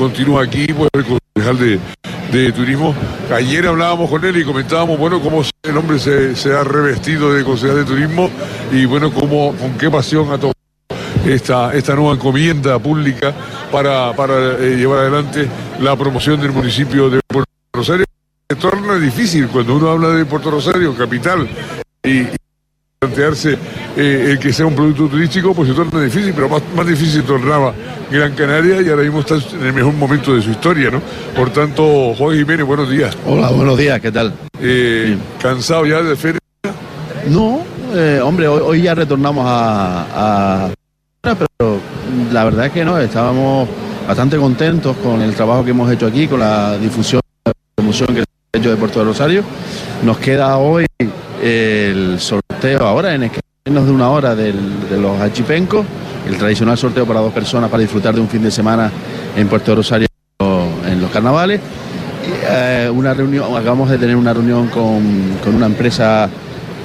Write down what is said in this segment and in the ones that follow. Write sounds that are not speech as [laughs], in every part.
continúa aquí, pues el concejal de, de turismo. Ayer hablábamos con él y comentábamos, bueno, cómo el hombre se, se ha revestido de concejal de turismo y bueno, cómo, con qué pasión ha tomado esta, esta nueva encomienda pública para, para eh, llevar adelante la promoción del municipio de Puerto Rosario. Se torna difícil cuando uno habla de Puerto Rosario, capital, y plantearse eh, el que sea un producto turístico, pues se torna difícil, pero más, más difícil tornaba Gran Canaria y ahora mismo está en el mejor momento de su historia, ¿no? Por tanto, Juan Jiménez, buenos días. Hola, buenos días, ¿qué tal? Eh, ¿Cansado ya de feria? No, eh, hombre, hoy, hoy ya retornamos a, a- Pero la verdad es que no, estábamos bastante contentos con el trabajo que hemos hecho aquí, con la difusión, la promoción que se ha hecho de Puerto de Rosario. Nos queda hoy el sorteo ahora, en menos de una hora del- de los achipencos, el tradicional sorteo para dos personas para disfrutar de un fin de semana en Puerto Rosario en los carnavales. Eh, una reunión, acabamos de tener una reunión con, con una empresa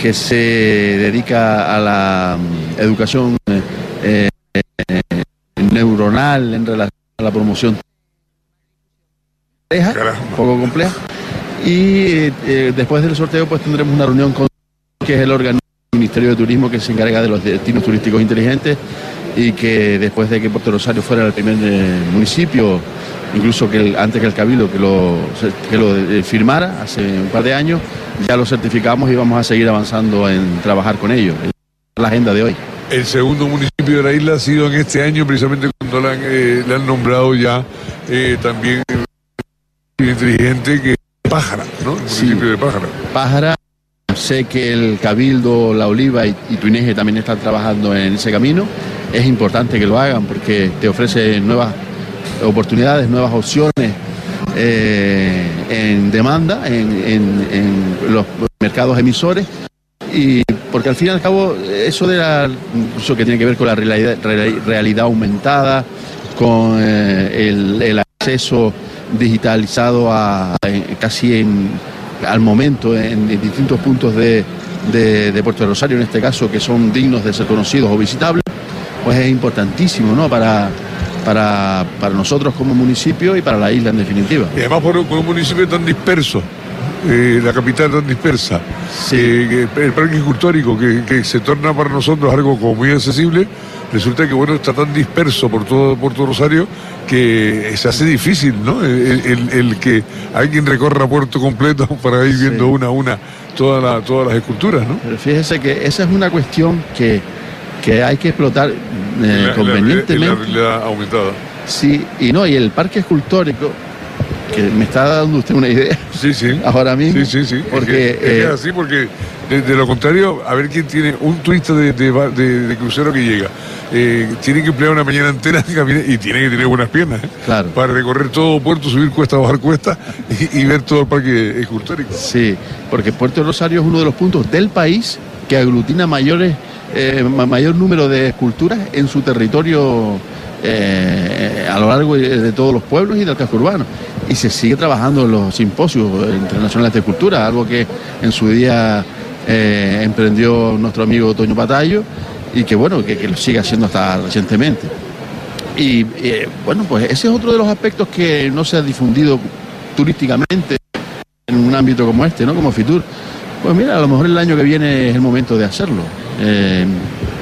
que se dedica a la mm, educación eh, eh, neuronal en relación a la promoción compleja, Caramba. un poco compleja. Y después del sorteo pues tendremos una reunión con que es el del Ministerio de Turismo que se encarga de los destinos turísticos inteligentes y que después de que Puerto Rosario fuera el primer eh, municipio, incluso que el- antes que el Cabildo que lo, que lo eh, firmara hace un par de años, ya lo certificamos y vamos a seguir avanzando en trabajar con ellos. Es la agenda de hoy. El segundo municipio de la isla ha sido en este año, precisamente cuando le han, eh, han nombrado ya eh, también inteligente que es Pájara, ¿no? El Sí. municipio de Pájara. Pájara, sé que el Cabildo, La Oliva y, y Tuineje también están trabajando en ese camino. Es importante que lo hagan porque te ofrece nuevas oportunidades, nuevas opciones eh, en demanda, en, en- los mercados emisores. Y porque al fin y al cabo, eso de la, incluso que tiene que ver con la realidad, real- realidad aumentada, con eh, el, acceso digitalizado a, en- casi en, al momento en, distintos puntos de, de- Puerto Rosario, en este caso, que son dignos de ser conocidos o visitables, pues es importantísimo ¿no? para, para, para nosotros como municipio y para la isla en definitiva. Y además por, por un municipio tan disperso, eh, la capital tan dispersa, Sí. eh, el parque escultórico que, que se torna para nosotros algo como muy accesible, resulta que bueno está tan disperso por todo Puerto Rosario que se hace difícil, ¿no? El, el- el que alguien recorra Puerto completo [laughs] para ir viendo Sí. una a una toda la- todas las esculturas, ¿no? Pero fíjese que esa es una cuestión que, que hay que explotar eh, En la- convenientemente. en la, la realidad aumentada. Sí, y no, y el parque escultórico, que me está dando usted una idea [laughs] Sí, sí. ahora mismo. Sí, sí, sí. Porque es, que, es que eh, así, porque de, de lo contrario, a ver quién tiene un turista de, de crucero que llega. eh, tiene que emplear una mañana entera [laughs] y tiene que tener buenas piernas. ¿eh? Claro. Para recorrer todo puerto, subir cuesta, bajar cuesta [laughs] y, y ver todo el parque escultórico. Sí, porque Puerto Rosario es uno de los puntos del país que aglutina mayores, eh, ma- mayor número de esculturas en su territorio eh, a lo largo de todos los pueblos y del casco urbano. Y se sigue trabajando en los simposios internacionales de escultura, algo que en su día eh, emprendió nuestro amigo Toño Patallo y que bueno, que, lo sigue haciendo hasta recientemente. Y eh, bueno, pues ese es otro de los aspectos que no se ha difundido turísticamente en un ámbito como este, ¿no? Como Fitur. Pues mira, a lo mejor el año que viene es el momento de hacerlo.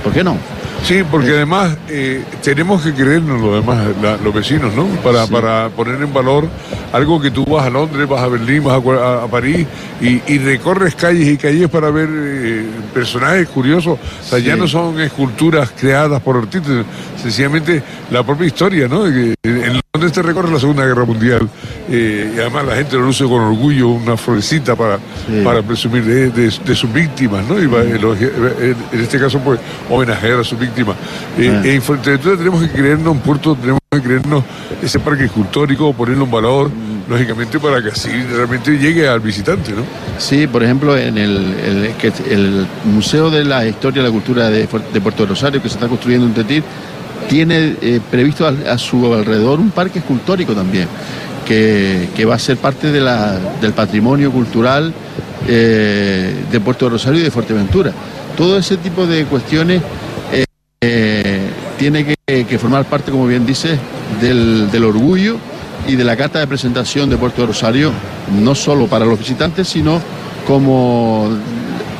¿Por qué no? Sí, porque además eh, tenemos que creernos los demás, la- los vecinos, ¿no? Para, Sí. para poner en valor algo que tú vas a Londres, vas a Berlín, vas a, París y, y recorres calles y calles para ver eh, personajes curiosos. O sea, ya no son esculturas creadas por artistas, sencillamente la propia historia, ¿no? En Londres te recorre la Segunda Guerra Mundial eh, y además la gente lo luce con orgullo, una florecita para, Sí. para presumir de, de- de sus víctimas, ¿no? Y va- en, en este caso, pues, homenajear a sus víctimas. Eh, Ah. En Fuerteventura tenemos que creernos un puerto, tenemos que creernos ese parque escultórico, ponerlo en valor, Mm. lógicamente, para que así realmente llegue al visitante, ¿no? Sí, por ejemplo, en el, el- Museo de la Historia y la Cultura de, de Puerto Rosario, que se está construyendo en Tetir, tiene eh, previsto a, su alrededor un parque escultórico también, que, que va a ser parte de la- del patrimonio cultural eh, de Puerto Rosario y de Fuerteventura. Todo ese tipo de cuestiones eh, tiene que, formar parte, como bien dice, del, orgullo y de la carta de presentación de Puerto de Rosario, no solo para los visitantes, sino como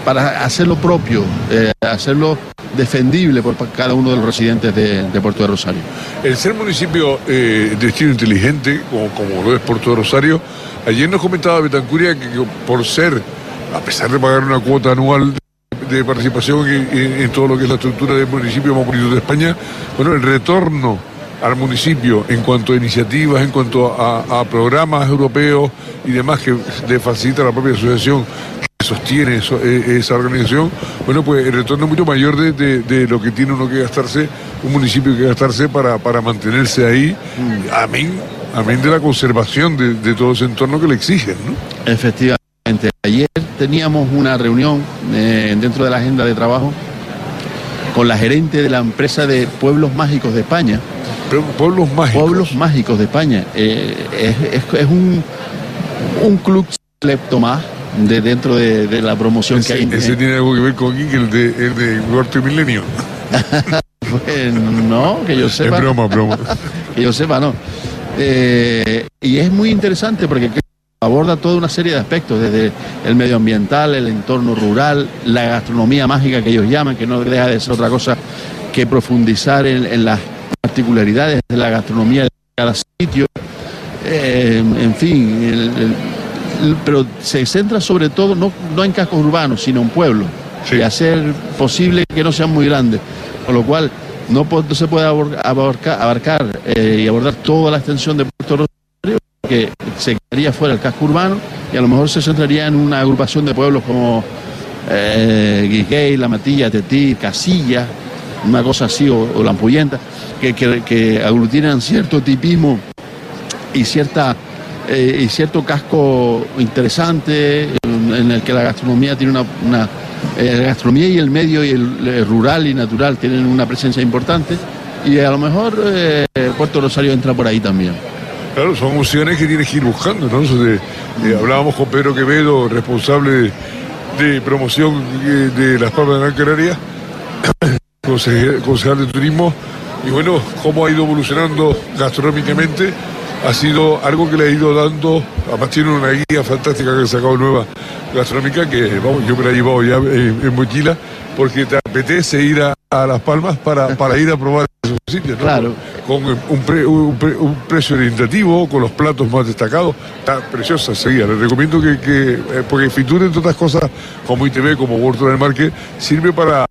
para hacerlo propio, eh, hacerlo defendible por cada uno de los residentes de, Puerto de Rosario. El ser municipio eh, destino inteligente, como, como, lo es Puerto de Rosario, ayer nos comentaba Betancuria que, por ser, a pesar de pagar una cuota anual de, participación en, todo lo que es la estructura del municipio más bonito de España, bueno, el retorno al municipio en cuanto a iniciativas, en cuanto a, programas europeos y demás que le facilita la propia asociación sostiene eh, esa organización, bueno, pues el retorno es mucho mayor de, lo que tiene uno que gastarse, un municipio que gastarse para, para mantenerse ahí, mm. amén, amén de la conservación de, todo ese entorno que le exigen, ¿no? Efectivamente. Teníamos una reunión eh, dentro de la agenda de trabajo con la gerente de la empresa de Pueblos Mágicos de España. Pueblos Mágicos. Pueblos Mágicos de España. Eh, es, un, un club más de dentro de, la promoción que hay. ¿Ese tiene algo que ver con el de, el de Cuarto Milenio? [laughs] pues no, que yo sepa. Es broma, broma. [laughs] que yo sepa, no. Eh, y es muy interesante porque aborda toda una serie de aspectos, desde el medioambiental, el entorno rural, la gastronomía mágica que ellos llaman, que no deja de ser otra cosa que profundizar en, las particularidades de la gastronomía de cada sitio. Eh, en fin, el pero se centra sobre todo no, no en cascos urbanos, sino en pueblos, y hacer posible que no sean muy grandes, con lo cual no, se puede abarcar, abarcar eh, y abordar toda la extensión de Puerto Rosario, que se fuera el casco urbano y a lo mejor se centraría en una agrupación de pueblos como eh, La Matilla, Tetí, Casilla, una cosa así, o, o Lampuyenta, que, que, que aglutinan cierto tipismo y cierta eh, y cierto casco interesante en, el que la gastronomía tiene una, eh, la gastronomía y el medio y el, rural y natural tienen una presencia importante y a lo mejor eh, Puerto Rosario entra por ahí también. Claro, son opciones que tienes que ir buscando, ¿no? hablábamos con Pedro Quevedo, responsable de, promoción de las Palmas de Gran Canaria, [coughs] concejal de turismo, y bueno, cómo ha ido evolucionando gastronómicamente ha sido algo que le ha ido dando, además tiene una guía fantástica que ha sacado nueva gastronómica, que vamos, yo me la he llevado ya en, mochila, porque te apetece ir a, Las Palmas para, para ir a probar esos sitios. Claro. Con un, precio orientativo, con los platos más destacados, está preciosa seguida. Les recomiendo que, que eh, porque Fitur, entre otras cosas, como ITV, como Huerto del Marque, sirve para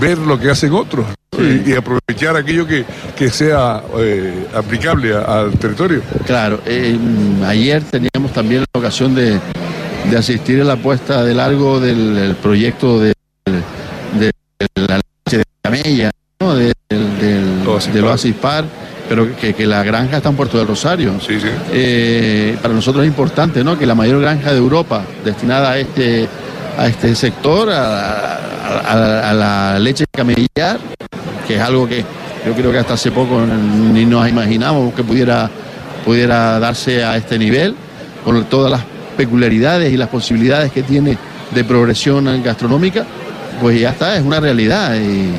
ver lo que hacen otros y, aprovechar aquello que, sea eh, aplicable al territorio. Claro, eh, ayer teníamos también la ocasión de, asistir a la puesta de largo del, proyecto de, la leche de camella, ¿no? Del, del, Oasis Par pero que, la granja está en Puerto del Rosario. Sí, sí. Eh, para nosotros es importante ¿no? que la mayor granja de Europa destinada a este, a este sector, a, la leche camellar, que es algo que yo creo que hasta hace poco ni nos imaginamos que pudiera, pudiera darse a este nivel, con todas las peculiaridades y las posibilidades que tiene de progresión gastronómica, pues ya está, es una realidad y,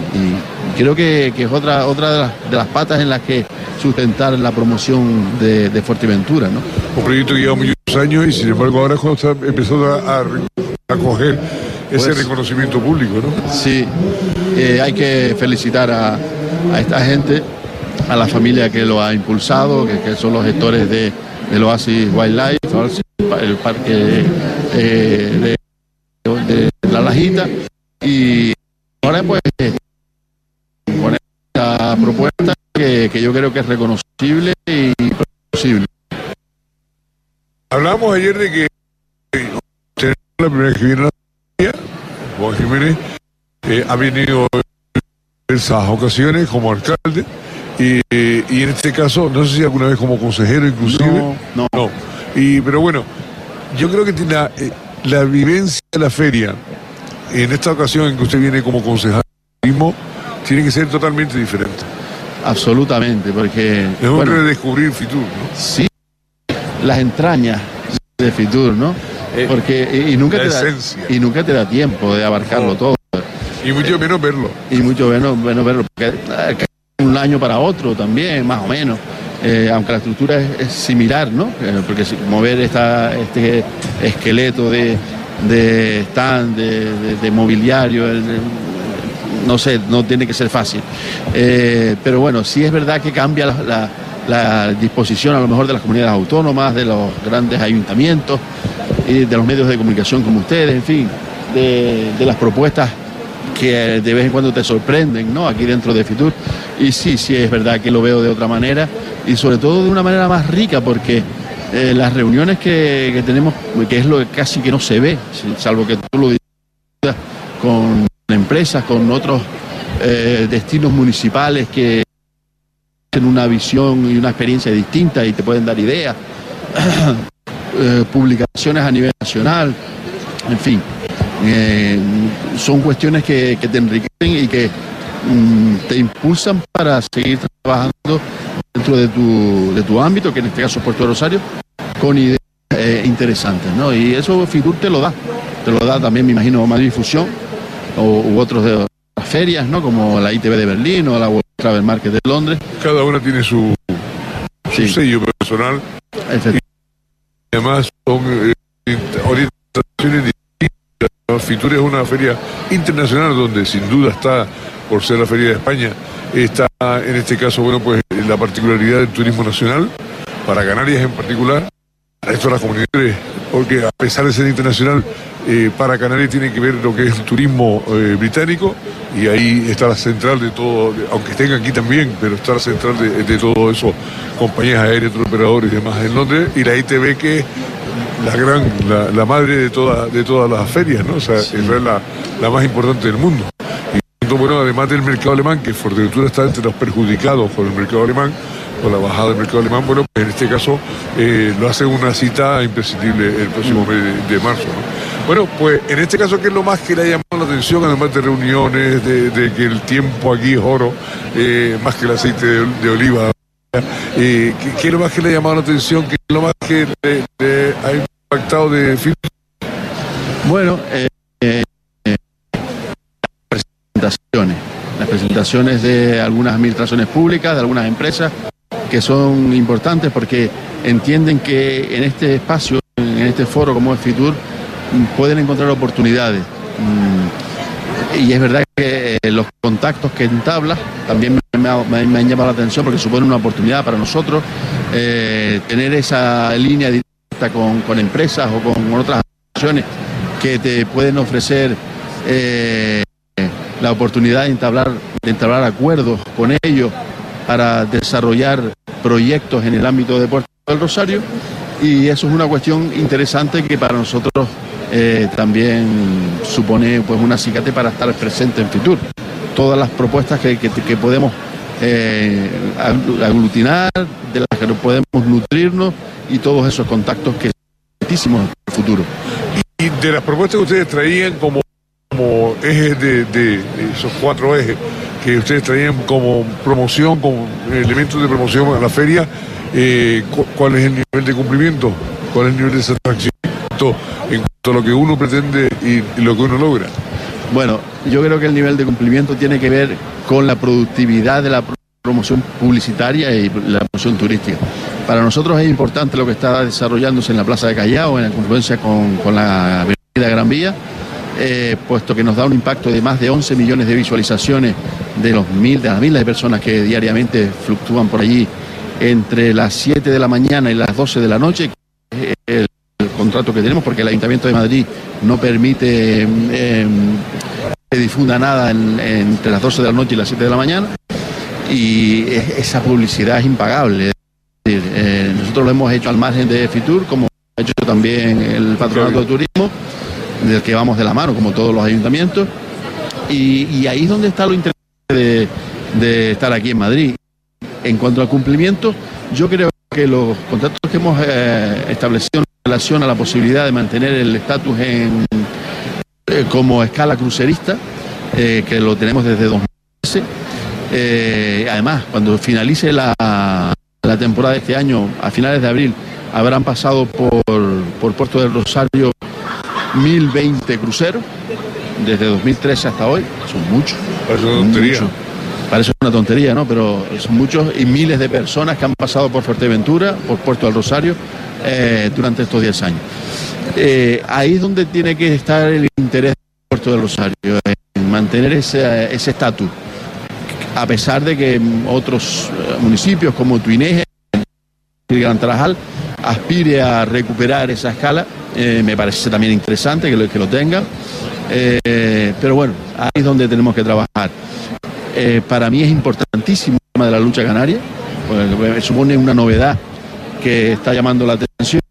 creo que, es otra, otra de las, patas en las que sustentar la promoción de, Fuerteventura. ¿no? Un proyecto que lleva muchos años y sin embargo ahora cuando está empezando a, a coger ese pues, reconocimiento público, ¿no? Sí, eh, hay que felicitar a, esta gente, a la familia que lo ha impulsado, que, son los gestores de, del Oasis Wildlife, el parque eh, de, La Lajita, y ahora pues con esta propuesta que, que yo creo que es reconocible y posible. Hablamos ayer de que la primera que viene Juan Jiménez eh, ha venido en esas ocasiones como alcalde y, en este caso, no sé si alguna vez como consejero inclusive. No, no. Y, pero bueno, yo creo que la, eh, la vivencia de la feria, en esta ocasión en que usted viene como concejal mismo, tiene que ser totalmente diferente. Absolutamente, porque... Es un bueno, redescubrir Fitur, ¿no? Sí, las entrañas de Fitur, ¿no? Eh, Porque, y, nunca te da, y nunca te da tiempo de abarcarlo todo. Y mucho menos verlo. Y mucho menos, verlo, porque un año para otro también, más o menos. eh, aunque la estructura es, similar, ¿no? Eh, porque mover esta, este esqueleto de, de stand, de, mobiliario, no sé, no tiene que ser fácil. Eh, pero bueno, sí es verdad que cambia la, disposición a lo mejor de las comunidades autónomas, de los grandes ayuntamientos, y de los medios de comunicación como ustedes, en fin, de, de las propuestas que de vez en cuando te sorprenden, ¿no? Aquí dentro de Fitur. Y sí, sí, es verdad que lo veo de otra manera y sobre todo de una manera más rica porque eh, las reuniones que, tenemos, que es lo que casi que no se ve, salvo que tú lo digas con empresas, con otros eh, destinos municipales que tienen una visión y una experiencia distinta y te pueden dar ideas, [clears throat] eh, publicaciones a nivel nacional, en fin, son cuestiones que, te enriquecen y que mm, te impulsan para seguir trabajando dentro de tu, de tu ámbito, que en este caso es Puerto Rosario, con ideas eh, interesantes, ¿no? Y eso Fitur te lo da, te lo da también, me imagino, Madrid Difusión o, u otros de las ferias, ¿no? Como la ITV de Berlín o la World Travel Market de Londres. Cada una tiene su, sello personal. Y además son eh, orientaciones distintas. Fitur es una feria internacional donde sin duda está, por ser la feria de España, está en este caso, bueno, pues la particularidad del turismo nacional, para Canarias en particular, para esto las comunidades, porque a pesar de ser internacional, eh, para Canarias tiene que ver lo que es el turismo eh, británico y ahí está la central de todo, aunque estén aquí también, pero está la central de, todo eso, compañías aéreas, operadores y demás en Londres, y la ITV que es la gran, la, madre de, toda, de todas las ferias, ¿no? O sea, es la, la más importante del mundo bueno, además del mercado alemán, que Fuerteventura está entre los perjudicados por el mercado alemán, por la bajada del mercado alemán, bueno, pues en este caso eh, lo hace una cita imprescindible el próximo mes de, marzo. Bueno, pues en este caso, ¿qué es lo más que le ha llamado la atención, además de reuniones, de, que el tiempo aquí es oro, eh, más que el aceite de, oliva? Eh, ¿qué, es lo más que le ha llamado la atención? ¿Qué es lo más que le, ha impactado de Bueno, las presentaciones de algunas administraciones públicas, de algunas empresas, que son importantes porque entienden que en este espacio, en este foro como es Fitur, pueden encontrar oportunidades. Mm, y es verdad que eh, los contactos que entabla también me, han llamado la atención porque supone una oportunidad para nosotros eh, tener esa línea directa con, empresas o con otras acciones que te pueden ofrecer eh, la oportunidad de entablar, de entablar acuerdos con ellos para desarrollar proyectos en el ámbito de Puerto del Rosario y eso es una cuestión interesante que para nosotros eh, también supone pues un acicate para estar presente en Fitur. Todas las propuestas que, podemos eh, aglutinar, de las que podemos nutrirnos y todos esos contactos que son en el futuro. Y de las propuestas que ustedes traían como como ejes de, esos cuatro ejes que ustedes traían como promoción, como elementos de promoción a la feria, eh, ¿cuál es el nivel de cumplimiento? ¿Cuál es el nivel de satisfacción en cuanto a lo que uno pretende y, lo que uno logra? Bueno, yo creo que el nivel de cumplimiento tiene que ver con la productividad de la promoción publicitaria y la promoción turística. Para nosotros es importante lo que está desarrollándose en la Plaza de Callao, en la confluencia con, con la Avenida Gran Vía eh, puesto que nos da un impacto de más de 11 millones de visualizaciones de, los mil, de las miles de personas que diariamente fluctúan por allí entre las 7 de la mañana y las 12 de la noche, que es el, contrato que tenemos, porque el Ayuntamiento de Madrid no permite eh, que difunda nada entre las 12 de la noche y las 7 de la mañana, y esa publicidad es impagable. Eh, nosotros lo hemos hecho al margen de Fitur, como ha hecho también el Patronato de Turismo del que vamos de la mano, como todos los ayuntamientos. Y, ahí es donde está lo interesante de, estar aquí en Madrid. En cuanto al cumplimiento, yo creo que los contratos que hemos eh, establecido en relación a la posibilidad de mantener el estatus en eh, como escala crucerista, eh, que lo tenemos desde 2013. además, cuando finalice la, la temporada de este año, a finales de abril, habrán pasado por, por Puerto del Rosario 1020 cruceros desde 2013 hasta hoy, son muchos. parece una tontería, ¿no? Pero son muchos y miles de personas que han pasado por Fuerteventura, por Puerto del Rosario, eh, durante estos 10 años. Eh, ahí es donde tiene que estar el interés de Puerto del Rosario, en mantener ese estatus. a pesar de que otros eh, municipios como Tuineje y Gran Tarajal aspire a recuperar esa escala, me parece también interesante que lo, que lo tengan. pero bueno, ahí es donde tenemos que trabajar. Eh, para mí es importantísimo el tema de la lucha canaria, porque supone una novedad que está llamando la atención.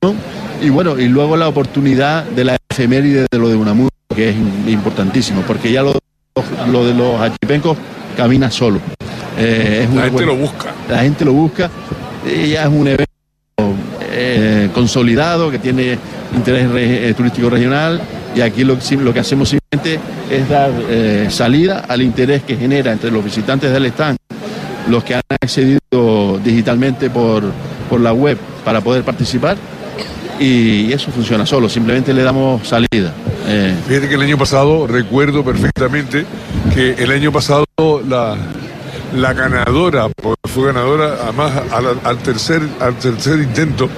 Y bueno, y luego la oportunidad de la efeméride de lo de Unamuno, que es importantísimo, porque ya lo, lo de los achipencos camina solo. Eh, la gente lo busca. La gente lo busca. Ya es un evento eh, consolidado que tiene interés turístico regional y aquí lo, lo que hacemos simplemente es dar eh, salida al interés que genera entre los visitantes del stand, los que han accedido digitalmente por, por la web para poder participar y eso funciona solo, simplemente le damos salida. Eh. Fíjate que el año pasado, recuerdo perfectamente que el año pasado la, la ganadora, fue ganadora además al, tercer, al tercer intento,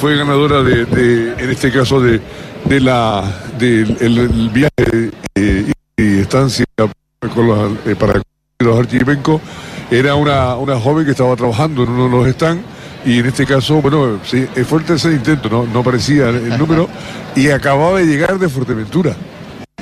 fue ganadora de en este caso de de la del el viaje eh, y estancia con los, eh, para los archivencos era una, una joven que estaba trabajando en uno de los stands y en este caso, bueno, sí, fue el tercer intento, no, no aparecía el número y acababa de llegar de Fuerteventura.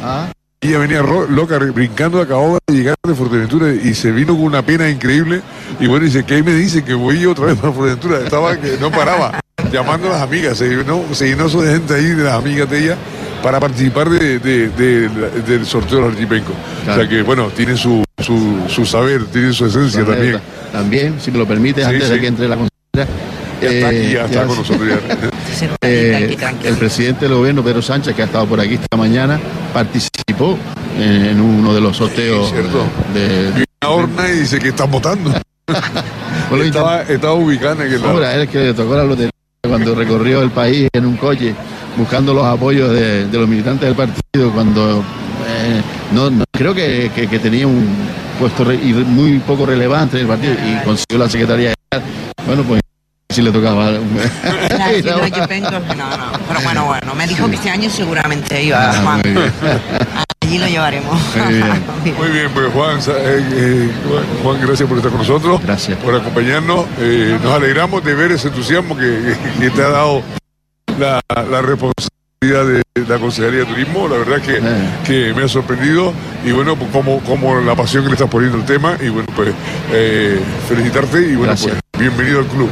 Ah. Ella venía loca, brincando, acababa de llegar de Fuerteventura y se vino con una pena increíble. Y bueno, dice, ¿qué me dice? Que voy otra vez para Fuerteventura. Estaba que no paraba llamando a las amigas, se llenó, se llenó de gente ahí, de las amigas de ella, para participar de, del sorteo del archipenco. O sea que, bueno, tiene su, su, saber, tiene su esencia también. También, si me lo permite, antes de que entre la consejera. Ya está aquí, ya, está con nosotros [laughs] eh, el presidente del gobierno, Pedro Sánchez, que ha estado por aquí esta mañana, participó en uno de los sorteos. de, de, horna y dice que están votando. [laughs] estaba, estaba ubicada en aquel Ahora, es que le tocó la lotería cuando recorrió el país en un coche buscando los apoyos de, los militantes del partido, cuando eh, no, creo que, tenía un puesto muy poco relevante en el partido y consiguió la secretaría. Bueno, pues si le tocaba. [laughs] no, no, pero bueno, bueno, me dijo que este año seguramente iba ah. Allí lo llevaremos. Muy bien, [laughs] pues Juan, eh, eh, Juan, gracias por estar con nosotros. Gracias. Por acompañarnos. Eh, nos alegramos de ver ese entusiasmo que, [laughs] te ha dado la, responsabilidad de la Consejería de Turismo, la verdad que, que me ha sorprendido y bueno, pues como, como la pasión que le estás poniendo el tema y bueno, pues felicitarte y bueno, pues bienvenido al club.